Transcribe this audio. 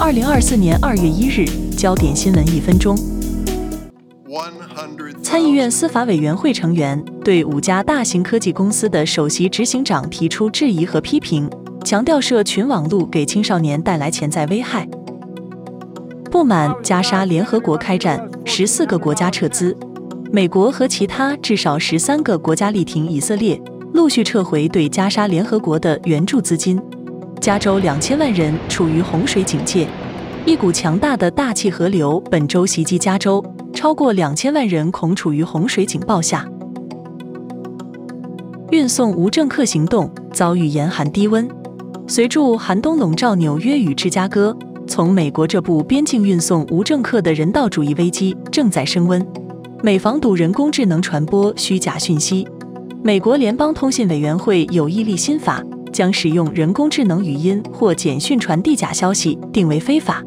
二零二四年二月一日，焦点新闻一分钟。参议院司法委员会成员对五家大型科技公司的首席执行长提出质疑和批评，强调社群网络给青少年带来潜在危害。不满加沙联合国开战，十四个国家撤资，美国和其他至少十三个国家力挺以色列，陆续撤回对加沙联合国的援助资金。加州两千万人处于洪水警戒，一股强大的大气河流本周袭击加州，超过两千万人恐处于洪水警报下。运送无政客行动遭遇严寒低温，随着寒冬笼罩纽约与芝加哥，从美国这部边境运送无政客的人道主义危机正在升温。美防堵人工智能传播虚假讯息，美国联邦通信委员会有意立新法。将使用人工智能语音或简讯传递假消息定为非法。